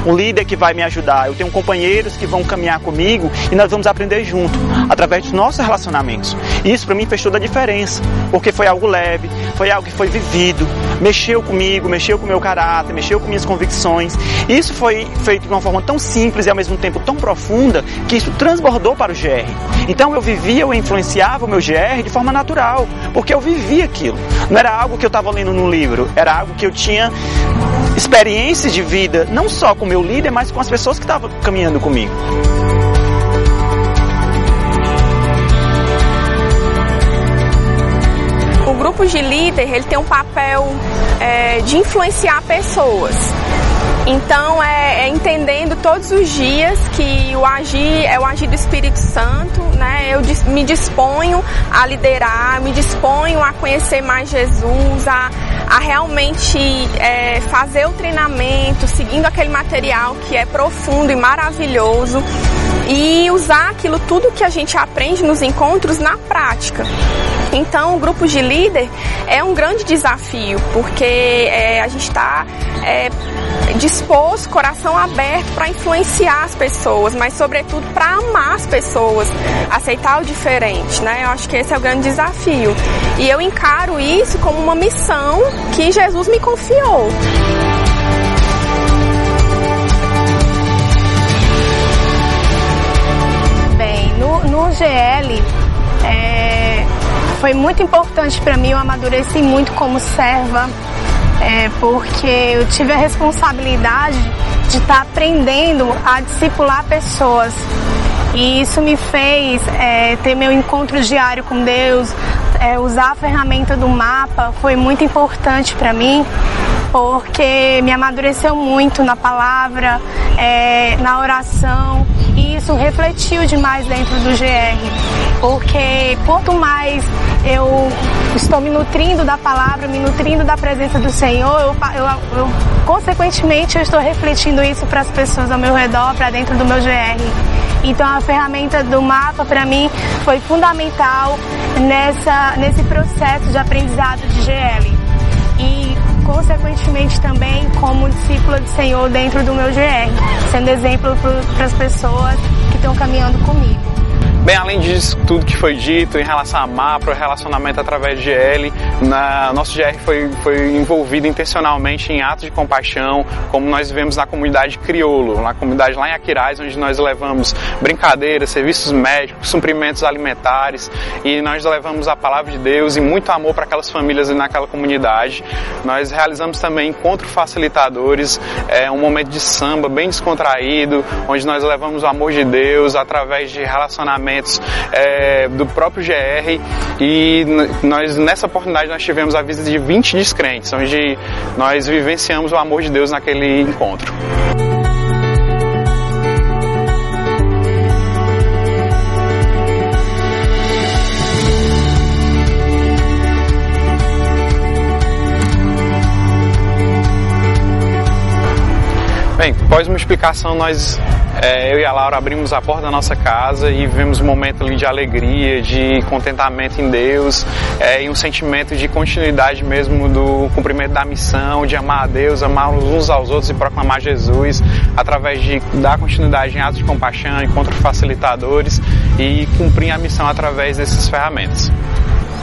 um, um líder que vai me ajudar, eu tenho companheiros que vão caminhar comigo e nós vamos aprender junto, através dos nossos relacionamentos. Isso para mim fez toda a diferença, porque foi algo leve, foi algo que foi vivido, mexeu comigo, mexeu com o meu caráter, mexeu com minhas convicções. Isso foi feito de uma forma tão simples e ao mesmo tempo tão profunda que isso transbordou para o GR. Então eu vivia, eu influenciava o meu GR de forma natural, porque eu vivia aquilo. Não era algo que eu estava lendo no livro, era algo que eu tinha experiências de vida, não só com o meu líder, mas com as pessoas que estavam caminhando comigo. Grupo de líder ele tem um papel é, de influenciar pessoas. Então é, é, entendendo todos os dias que o agir é o agir do Espírito Santo, né? Eu me disponho a liderar, me disponho a conhecer mais Jesus, a, a realmente é, fazer o treinamento, seguindo aquele material que é profundo e maravilhoso e usar aquilo tudo que a gente aprende nos encontros na prática. Então, o grupo de líder é um grande desafio, porque é, a gente está é, disposto, coração aberto para influenciar as pessoas, mas sobretudo para amar as pessoas, aceitar o diferente, né? Eu acho que esse é o grande desafio. E eu encaro isso como uma missão que Jesus me confiou. GL é, foi muito importante para mim, eu amadureci muito como serva, é, porque eu tive a responsabilidade de estar tá aprendendo a discipular pessoas. E isso me fez é, ter meu encontro diário com Deus, é, usar a ferramenta do mapa foi muito importante para mim, porque me amadureceu muito na palavra, é, na oração, e isso refletiu demais dentro do GR, porque quanto mais eu estou me nutrindo da palavra, me nutrindo da presença do Senhor, eu, eu, eu consequentemente eu estou refletindo isso para as pessoas ao meu redor, para dentro do meu GR. Então a ferramenta do mapa para mim foi fundamental nessa, nesse processo de aprendizado de GL. E consequentemente também como discípula do Senhor dentro do meu GR, sendo exemplo para as pessoas que estão caminhando comigo. Bem, além disso, tudo que foi dito em relação a MAPRO, relacionamento através de GL, na, nosso GR foi, foi envolvido intencionalmente em atos de compaixão, como nós vivemos na comunidade crioulo, na comunidade lá em Aquiraz, onde nós levamos brincadeiras, serviços médicos, suprimentos alimentares e nós levamos a palavra de Deus e muito amor para aquelas famílias e naquela comunidade. Nós realizamos também encontros facilitadores, é, um momento de samba bem descontraído, onde nós levamos o amor de Deus através de relacionamento é, do próprio GR e nós nessa oportunidade nós tivemos a visita de 20 descrentes, onde nós vivenciamos o amor de Deus naquele encontro. Bem, pós multiplicação nós é, eu e a Laura abrimos a porta da nossa casa e vivemos um momento ali de alegria, de contentamento em Deus é, e um sentimento de continuidade mesmo do cumprimento da missão, de amar a Deus, amar uns aos outros e proclamar Jesus através de dar continuidade em atos de compaixão, encontros facilitadores e cumprir a missão através dessas ferramentas.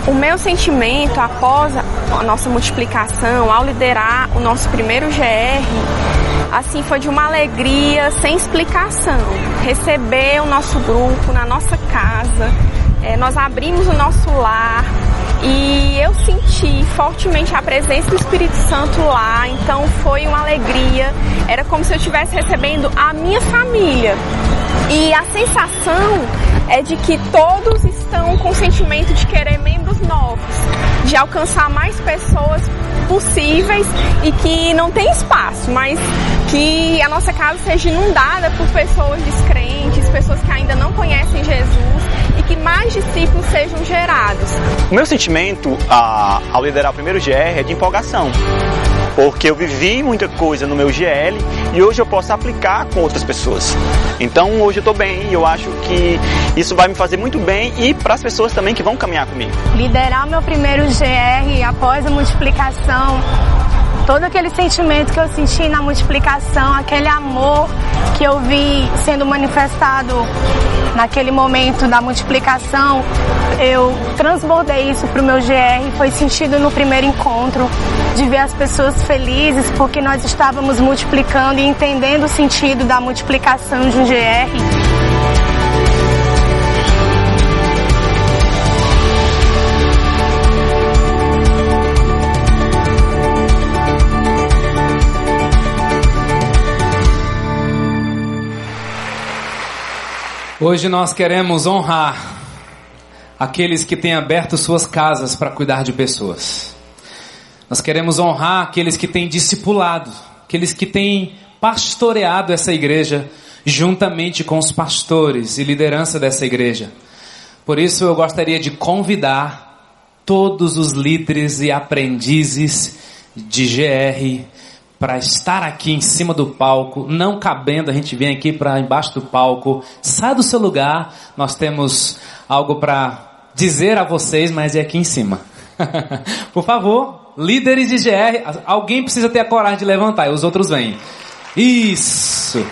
O meu sentimento após a nossa multiplicação, ao liderar o nosso primeiro GR, assim foi de uma alegria sem explicação. Receber o nosso grupo na nossa casa, é, nós abrimos o nosso lar e eu senti fortemente a presença do Espírito Santo lá, então foi uma alegria. Era como se eu estivesse recebendo a minha família. E a sensação é de que todos estão com o sentimento de querer membros novos, de alcançar mais pessoas possíveis e que não tem espaço, mas que a nossa casa seja inundada por pessoas descrentes, pessoas que ainda não conhecem Jesus e que mais discípulos sejam gerados. O meu sentimento a, ao liderar o primeiro GR é de empolgação porque eu vivi muita coisa no meu GL e hoje eu posso aplicar com outras pessoas. Então hoje eu estou bem e eu acho que isso vai me fazer muito bem e para as pessoas também que vão caminhar comigo. Liderar o meu primeiro GR após a multiplicação todo aquele sentimento que eu senti na multiplicação, aquele amor que eu vi sendo manifestado naquele momento da multiplicação, eu transbordei isso para o meu GR. Foi sentido no primeiro encontro de ver as pessoas felizes porque nós estávamos multiplicando e entendendo o sentido da multiplicação de um GR. Hoje nós queremos honrar aqueles que têm aberto suas casas para cuidar de pessoas. Nós queremos honrar aqueles que têm discipulado, aqueles que têm pastoreado essa igreja juntamente com os pastores e liderança dessa igreja. Por isso eu gostaria de convidar todos os líderes e aprendizes de GR para estar aqui em cima do palco, não cabendo, a gente vem aqui para embaixo do palco. Sai do seu lugar, nós temos algo para dizer a vocês, mas é aqui em cima. Por favor, líderes de GR, alguém precisa ter a coragem de levantar e os outros vêm. Isso.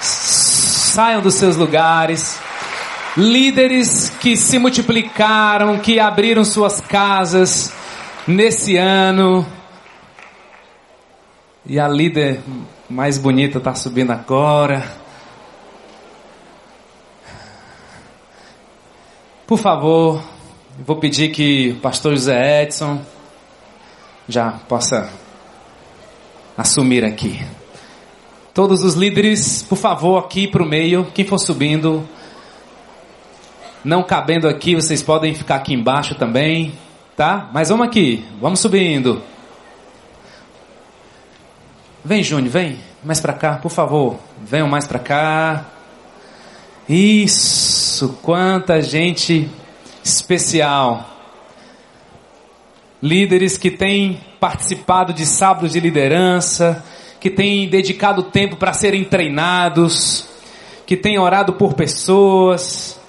Saiam dos seus lugares. Líderes que se multiplicaram, que abriram suas casas nesse ano, e a líder mais bonita está subindo agora. Por favor, vou pedir que o pastor José Edson já possa assumir aqui. Todos os líderes, por favor, aqui para o meio. Quem for subindo, não cabendo aqui, vocês podem ficar aqui embaixo também, tá? Mas vamos aqui, vamos subindo. Vem, Júnior, vem mais para cá, por favor. Venham mais para cá. Isso, quanta gente especial. Líderes que têm participado de sábados de liderança, que têm dedicado tempo para serem treinados, que têm orado por pessoas,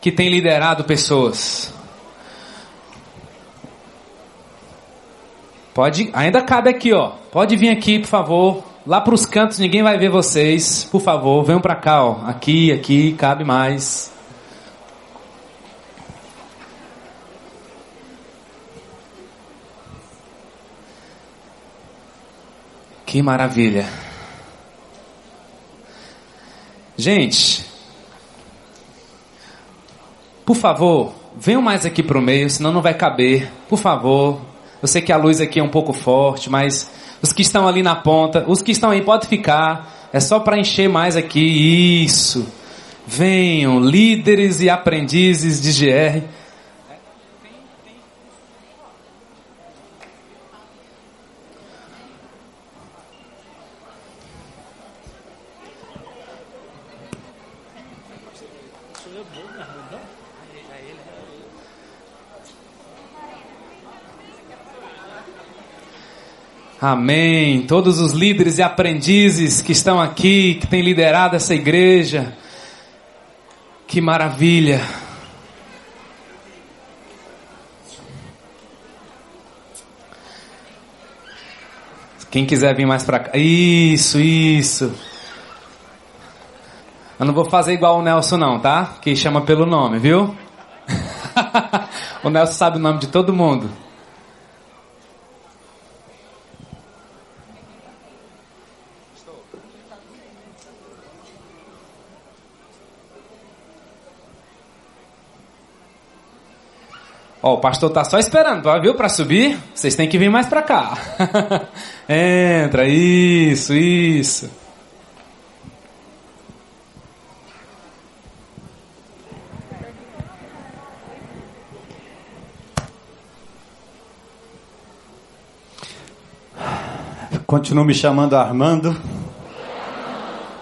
que têm liderado pessoas. Pode, ainda cabe aqui, ó. Pode vir aqui, por favor. Lá para os cantos ninguém vai ver vocês. Por favor, venham para cá, ó. Aqui, aqui, cabe mais. Que maravilha. Gente, por favor, venham mais aqui para o meio, senão não vai caber. Por favor, eu sei que a luz aqui é um pouco forte, mas os que estão ali na ponta, os que estão aí, pode ficar. É só para encher mais aqui. Isso. Venham, líderes e aprendizes de GR. Amém. Todos os líderes e aprendizes que estão aqui, que têm liderado essa igreja. Que maravilha. Quem quiser vir mais para cá. Isso, isso. Eu não vou fazer igual o Nelson não, tá? Que chama pelo nome, viu? o Nelson sabe o nome de todo mundo. Ó, o pastor tá só esperando, viu, para subir. Vocês têm que vir mais para cá. Entra, isso, isso. Continuo me chamando Armando.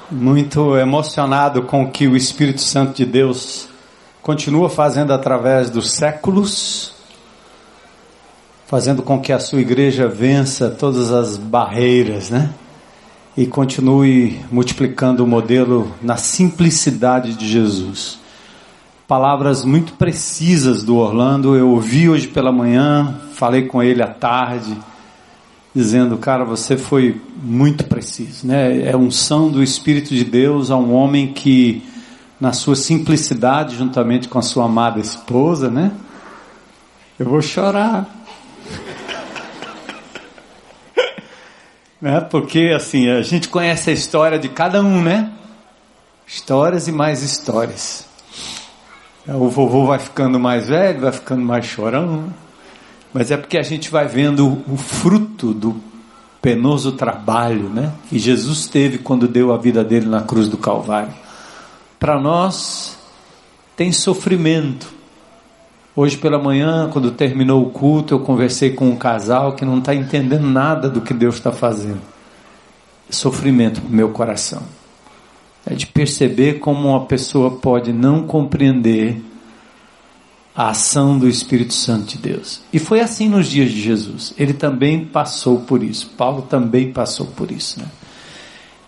Muito emocionado com o que o Espírito Santo de Deus continua fazendo através dos séculos, fazendo com que a sua igreja vença todas as barreiras, né? E continue multiplicando o modelo na simplicidade de Jesus. Palavras muito precisas do Orlando, eu ouvi hoje pela manhã, falei com ele à tarde, dizendo, cara, você foi muito preciso, né? É unção do Espírito de Deus a um homem que na sua simplicidade, juntamente com a sua amada esposa, né? Eu vou chorar. né? Porque assim, a gente conhece a história de cada um, né? Histórias e mais histórias. O vovô vai ficando mais velho, vai ficando mais chorão, mas é porque a gente vai vendo o fruto do penoso trabalho, né? Que Jesus teve quando deu a vida dele na cruz do Calvário para nós tem sofrimento. Hoje pela manhã, quando terminou o culto, eu conversei com um casal que não está entendendo nada do que Deus está fazendo. Sofrimento para meu coração. É de perceber como uma pessoa pode não compreender a ação do Espírito Santo de Deus. E foi assim nos dias de Jesus. Ele também passou por isso. Paulo também passou por isso. Né?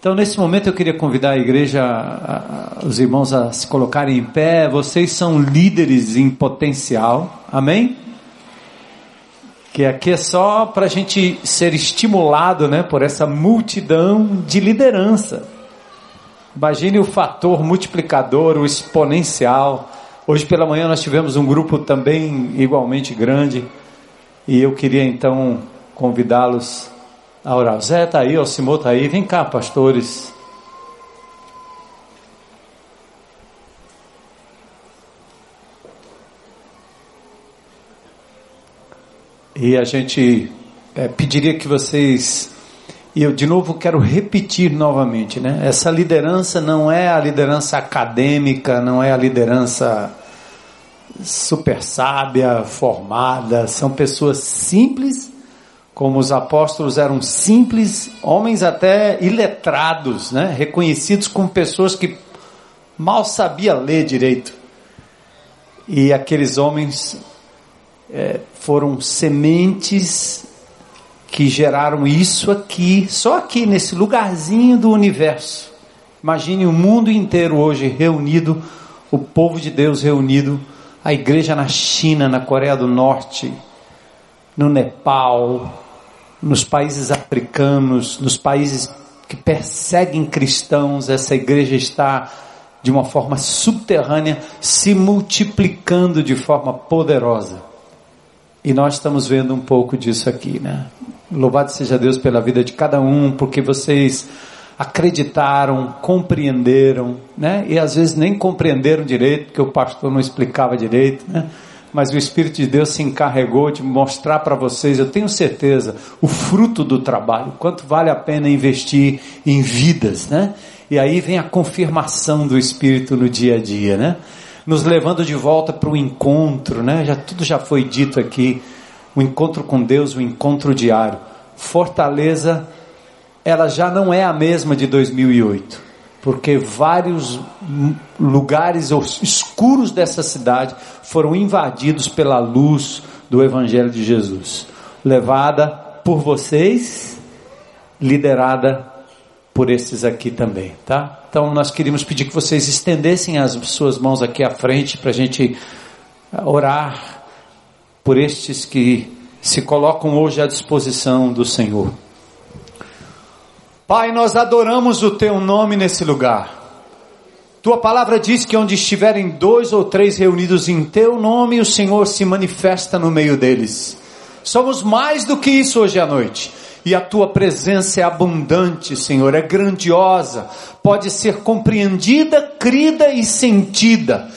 Então, nesse momento, eu queria convidar a igreja, a, a, os irmãos a se colocarem em pé. Vocês são líderes em potencial, amém? Que aqui é só para a gente ser estimulado né, por essa multidão de liderança. Imagine o fator multiplicador, o exponencial. Hoje pela manhã nós tivemos um grupo também igualmente grande. E eu queria então convidá-los a. Zé está aí, Osimo está aí. Vem cá, pastores. E a gente é, pediria que vocês. E eu de novo quero repetir novamente, né? Essa liderança não é a liderança acadêmica, não é a liderança super sábia, formada. São pessoas simples como os apóstolos eram simples, homens até iletrados, né? Reconhecidos como pessoas que mal sabia ler direito. E aqueles homens é, foram sementes que geraram isso aqui, só aqui nesse lugarzinho do universo. Imagine o mundo inteiro hoje reunido, o povo de Deus reunido, a igreja na China, na Coreia do Norte, no Nepal, nos países africanos, nos países que perseguem cristãos, essa igreja está de uma forma subterrânea se multiplicando de forma poderosa. E nós estamos vendo um pouco disso aqui, né? Louvado seja Deus pela vida de cada um, porque vocês acreditaram, compreenderam, né? E às vezes nem compreenderam direito, porque o pastor não explicava direito, né? Mas o Espírito de Deus se encarregou de mostrar para vocês, eu tenho certeza, o fruto do trabalho, quanto vale a pena investir em vidas, né? E aí vem a confirmação do Espírito no dia a dia, né? Nos levando de volta para o encontro, né? Já tudo já foi dito aqui o encontro com Deus, o encontro diário. Fortaleza, ela já não é a mesma de 2008, porque vários lugares escuros dessa cidade foram invadidos pela luz do Evangelho de Jesus, levada por vocês, liderada por esses aqui também, tá? Então nós queríamos pedir que vocês estendessem as suas mãos aqui à frente para a gente orar por estes que se colocam hoje à disposição do Senhor. Pai, nós adoramos o teu nome nesse lugar. Tua palavra diz que onde estiverem dois ou três reunidos em teu nome, o Senhor se manifesta no meio deles. Somos mais do que isso hoje à noite. E a tua presença é abundante, Senhor, é grandiosa, pode ser compreendida, crida e sentida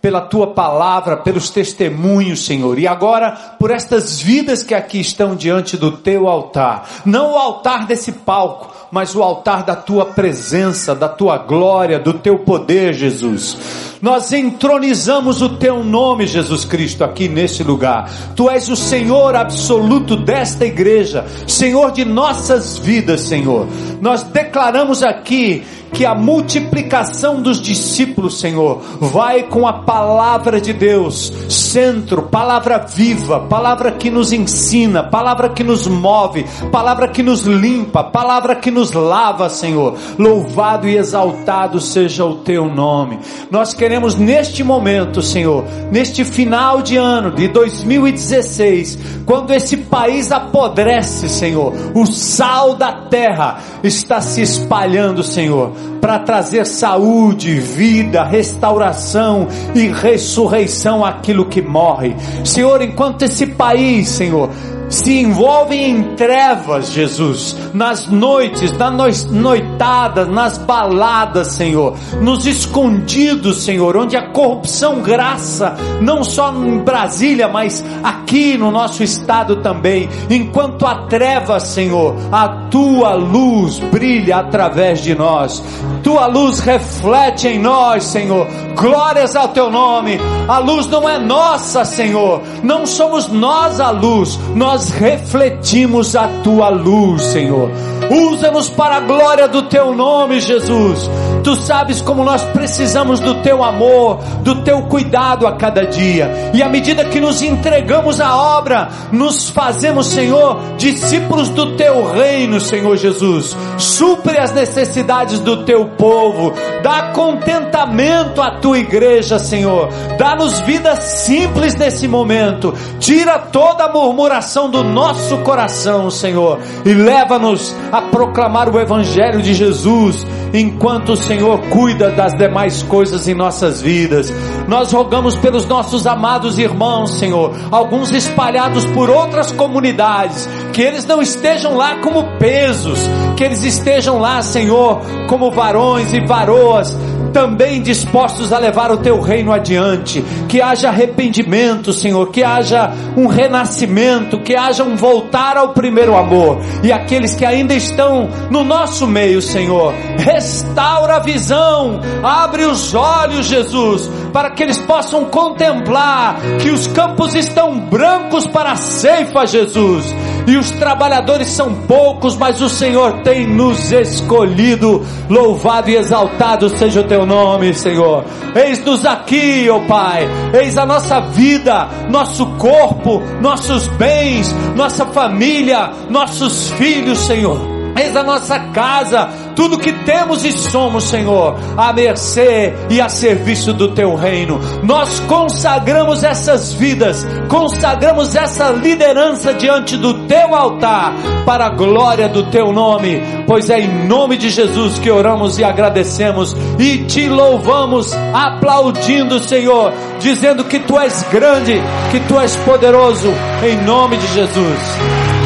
pela tua palavra, pelos testemunhos, Senhor, e agora por estas vidas que aqui estão diante do teu altar, não o altar desse palco, mas o altar da tua presença, da tua glória, do teu poder, Jesus. Nós entronizamos o teu nome, Jesus Cristo, aqui nesse lugar. Tu és o Senhor absoluto desta igreja, Senhor de nossas vidas, Senhor. Nós declaramos aqui que a multiplicação dos discípulos, Senhor, vai com a palavra de Deus, centro, palavra viva, palavra que nos ensina, palavra que nos move, palavra que nos limpa, palavra que nos lava, Senhor. Louvado e exaltado seja o teu nome. Nós queremos neste momento, Senhor, neste final de ano de 2016, quando esse país apodrece, Senhor, o sal da terra está se espalhando, Senhor para trazer saúde, vida, restauração e ressurreição àquilo que morre. Senhor, enquanto esse país, Senhor, se envolvem em trevas, Jesus, nas noites, nas noitadas, nas baladas, Senhor, nos escondidos, Senhor, onde a corrupção graça, não só em Brasília, mas aqui no nosso estado também. Enquanto a treva, Senhor, a tua luz brilha através de nós, tua luz reflete em nós, Senhor. Glórias ao teu nome. A luz não é nossa, Senhor, não somos nós a luz, nós nós refletimos a tua luz, Senhor. Usa-nos para a glória do teu nome, Jesus. Tu sabes como nós precisamos do teu amor, do teu cuidado a cada dia. E à medida que nos entregamos à obra, nos fazemos, Senhor, discípulos do teu reino, Senhor Jesus. Supre as necessidades do teu povo. Dá contentamento à tua igreja, Senhor. Dá-nos vida simples nesse momento. Tira toda a murmuração do nosso coração, Senhor, e leva-nos a proclamar o Evangelho de Jesus, enquanto o Senhor cuida das demais coisas em nossas vidas. Nós rogamos pelos nossos amados irmãos, Senhor, alguns espalhados por outras comunidades, que eles não estejam lá como pesos, que eles estejam lá, Senhor, como varões e varoas também dispostos a levar o teu reino adiante. Que haja arrependimento, Senhor, que haja um renascimento, que um voltar ao primeiro amor. E aqueles que ainda estão no nosso meio, Senhor, restaura a visão, abre os olhos, Jesus, para que eles possam contemplar que os campos estão brancos para a ceifa, Jesus, e os trabalhadores são poucos, mas o Senhor tem nos escolhido. Louvado e exaltado seja o teu nome, Senhor. Eis-nos aqui, ó oh Pai. Eis a nossa vida, nosso corpo, nossos bens, nossa família, nossos filhos, Senhor. Eis a nossa casa, tudo que temos e somos, Senhor, a mercê e a serviço do teu reino. Nós consagramos essas vidas, consagramos essa liderança diante do teu altar, para a glória do teu nome, pois é em nome de Jesus que oramos e agradecemos e te louvamos, aplaudindo, Senhor, dizendo que tu és grande, que tu és poderoso, em nome de Jesus.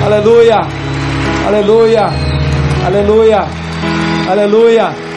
Aleluia, aleluia. Aleluia. Aleluia.